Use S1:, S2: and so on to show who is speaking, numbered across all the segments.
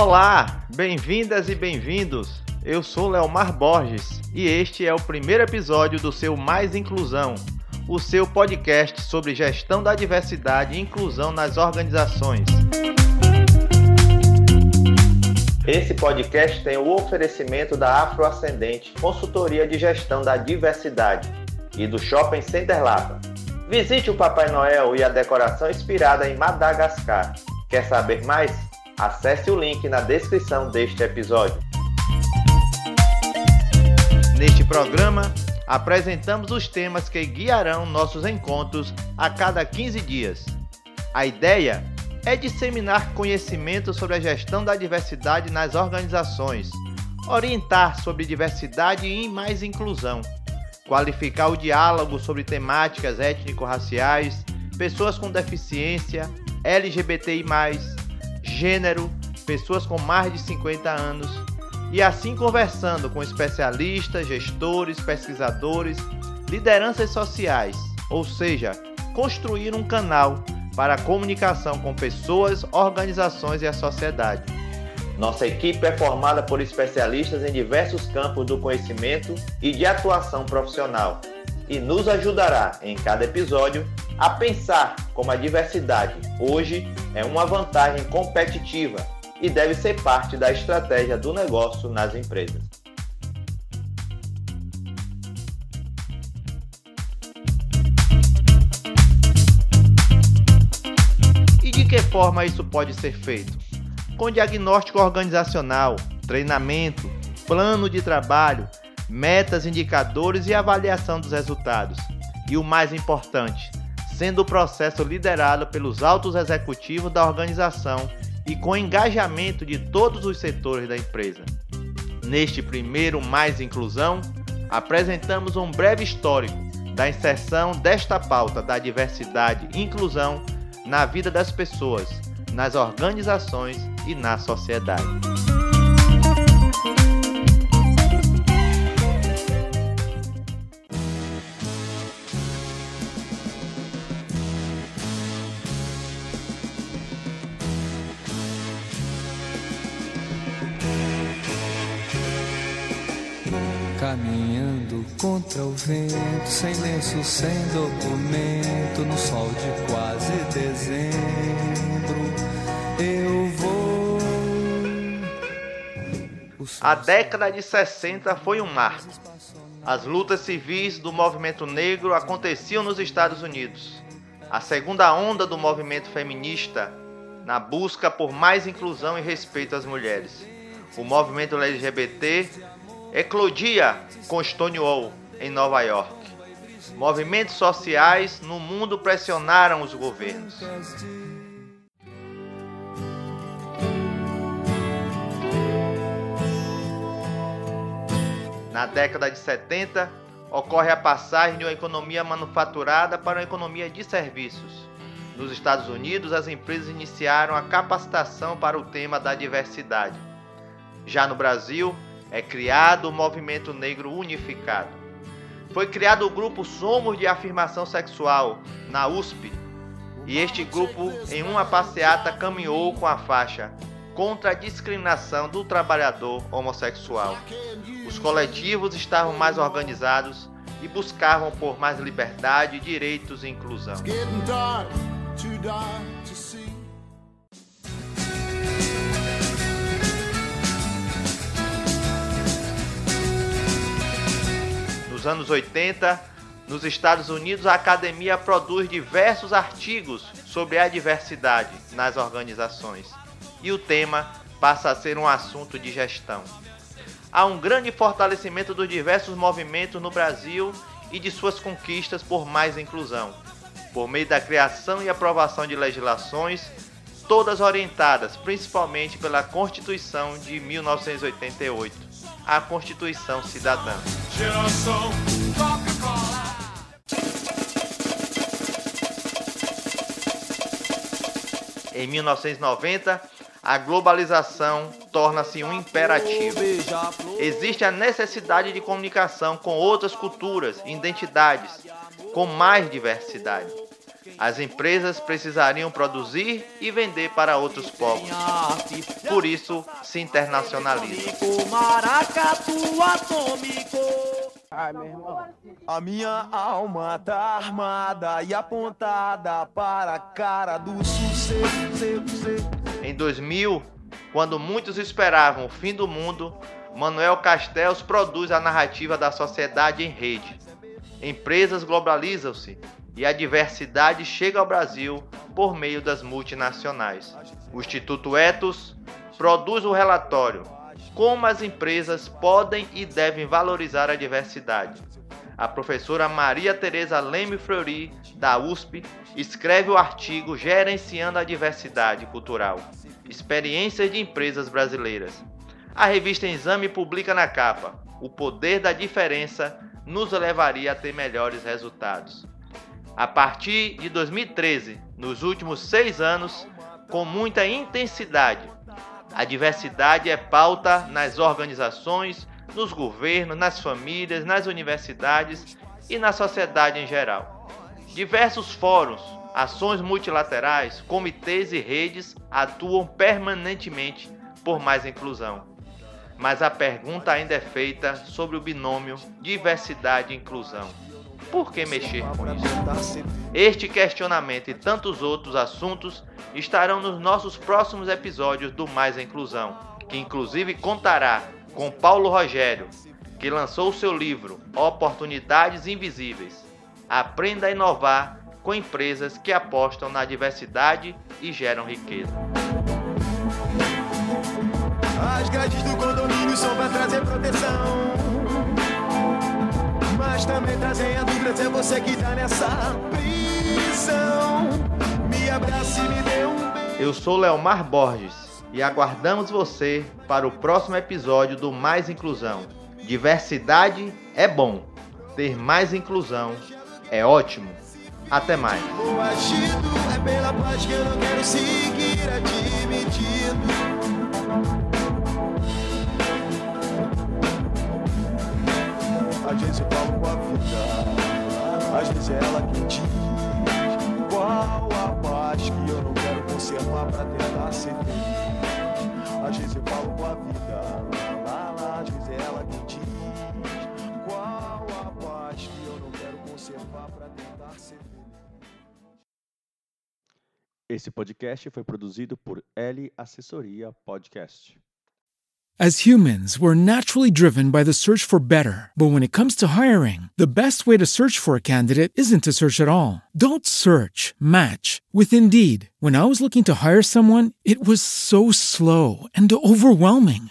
S1: Olá, bem-vindas e bem-vindos. Eu sou Leomar Borges e este é o primeiro episódio do seu Mais Inclusão, o seu podcast sobre gestão da diversidade e inclusão nas organizações. Esse podcast tem o oferecimento da Afroascendente, consultoria de gestão da diversidade, e do Shopping Center Lapa. Visite o Papai Noel e a decoração inspirada em Madagascar. Quer saber mais? Acesse o link na descrição deste episódio. Neste programa, apresentamos os temas que guiarão nossos encontros a cada 15 dias. A ideia é disseminar conhecimento sobre a gestão da diversidade nas organizações, orientar sobre diversidade e mais inclusão, qualificar o diálogo sobre temáticas étnico-raciais, pessoas com deficiência, LGBTI, gênero, pessoas com mais de 50 anos, e assim conversando com especialistas, gestores, pesquisadores, lideranças sociais, ou seja, construir um canal para a comunicação com pessoas, organizações e a sociedade. Nossa equipe é formada por especialistas em diversos campos do conhecimento e de atuação profissional e nos ajudará em cada episódio a pensar como a diversidade hoje é uma vantagem competitiva e deve ser parte da estratégia do negócio nas empresas. E de que forma isso pode ser feito? Com diagnóstico organizacional, treinamento, plano de trabalho, metas, indicadores e avaliação dos resultados. E o mais importante, sendo o processo liderado pelos altos executivos da organização e com engajamento de todos os setores da empresa. Neste primeiro Mais Inclusão, apresentamos um breve histórico da inserção desta pauta da diversidade e inclusão na vida das pessoas, nas organizações e na sociedade.
S2: Caminhando contra o vento, sem lenço, sem documento, no sol de quase dezembro, eu vou.
S1: A década de 60 foi um marco. As lutas civis do movimento negro aconteciam nos Estados Unidos. A segunda onda do movimento feminista na busca por mais inclusão e respeito às mulheres. O movimento LGBT eclodia com Stonewall em Nova York. Movimentos sociais no mundo pressionaram os governos. Na década de 70, ocorre a passagem de uma economia manufaturada para uma economia de serviços. Nos Estados Unidos, as empresas iniciaram a capacitação para o tema da diversidade. Já no Brasil, é criado o Movimento Negro Unificado. Foi criado o grupo Somos de Afirmação Sexual, na USP, e este grupo, em uma passeata, caminhou com a faixa contra a discriminação do trabalhador homossexual. Os coletivos estavam mais organizados e buscavam por mais liberdade, direitos e inclusão. Anos 80, nos Estados Unidos, a academia produz diversos artigos sobre a diversidade nas organizações. E o tema passa a ser um assunto de gestão. Há um grande fortalecimento dos diversos movimentos no Brasil e de suas conquistas por mais inclusão, por meio da criação e aprovação de legislações, todas orientadas principalmente pela Constituição de 1988 a Constituição Cidadã. Em 1990, a globalização torna-se um imperativo. Existe a necessidade de comunicação com outras culturas, identidades, com mais diversidade. As empresas precisariam produzir e vender para outros povos. Por isso, se internacionaliza.
S3: Ai, meu irmão. A minha alma tá armada e apontada para a cara do sucesso.
S1: Em 2000, quando muitos esperavam o fim do mundo, Manuel Castells produz a narrativa da sociedade em rede. Empresas globalizam-se e a diversidade chega ao Brasil por meio das multinacionais. O Instituto Etos produz o relatório Como as empresas podem e devem valorizar a diversidade. A professora Maria Tereza Leme Fleury, da USP, escreve o artigo Gerenciando a Diversidade Cultural Experiências de Empresas Brasileiras. A revista Exame publica na capa: O poder da diferença nos levaria a ter melhores resultados a partir de 2013, nos últimos seis anos, com muita intensidade. A diversidade é pauta nas organizações, nos governos, nas famílias, nas universidades e na sociedade em geral. Diversos fóruns, ações multilaterais, comitês e redes atuam permanentemente por mais inclusão. Mas a pergunta ainda é feita sobre o binômio diversidade e inclusão. Por que mexer com isso? Este questionamento e tantos outros assuntos estarão nos nossos próximos episódios do Mais Inclusão, que inclusive contará com Paulo Rogério, que lançou seu livro Oportunidades Invisíveis. Aprenda a inovar com empresas que apostam na diversidade e geram riqueza.
S3: As grades do condomínio são para trazer proteção mas também você que tá nessa prisão. Me abrace e me dê um beijo.
S1: Eu sou Leomar Borges e aguardamos você para o próximo episódio do Mais Inclusão. Diversidade é bom, ter mais inclusão é ótimo. Até mais.
S4: Esse podcast foi produzido por L Assessoria Podcast.
S5: As humans, we're naturally driven by the search for better. But when it comes to hiring, the best way to search for a candidate isn't to search at all. Don't search, match with Indeed. When I was looking to hire someone, it was so slow and overwhelming.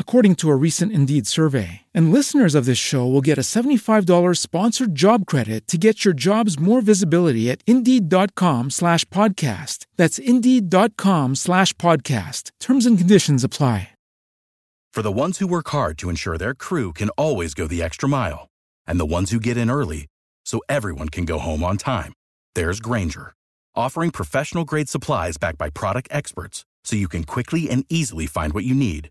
S5: according to a recent Indeed survey. And listeners of this show will get a $75 sponsored job credit to get your jobs more visibility at Indeed.com slash podcast. That's Indeed.com slash podcast. Terms and conditions apply.
S6: For the ones who work hard to ensure their crew can always go the extra mile, and the ones who get in early so everyone can go home on time, there's Granger, offering professional grade supplies backed by product experts so you can quickly and easily find what you need.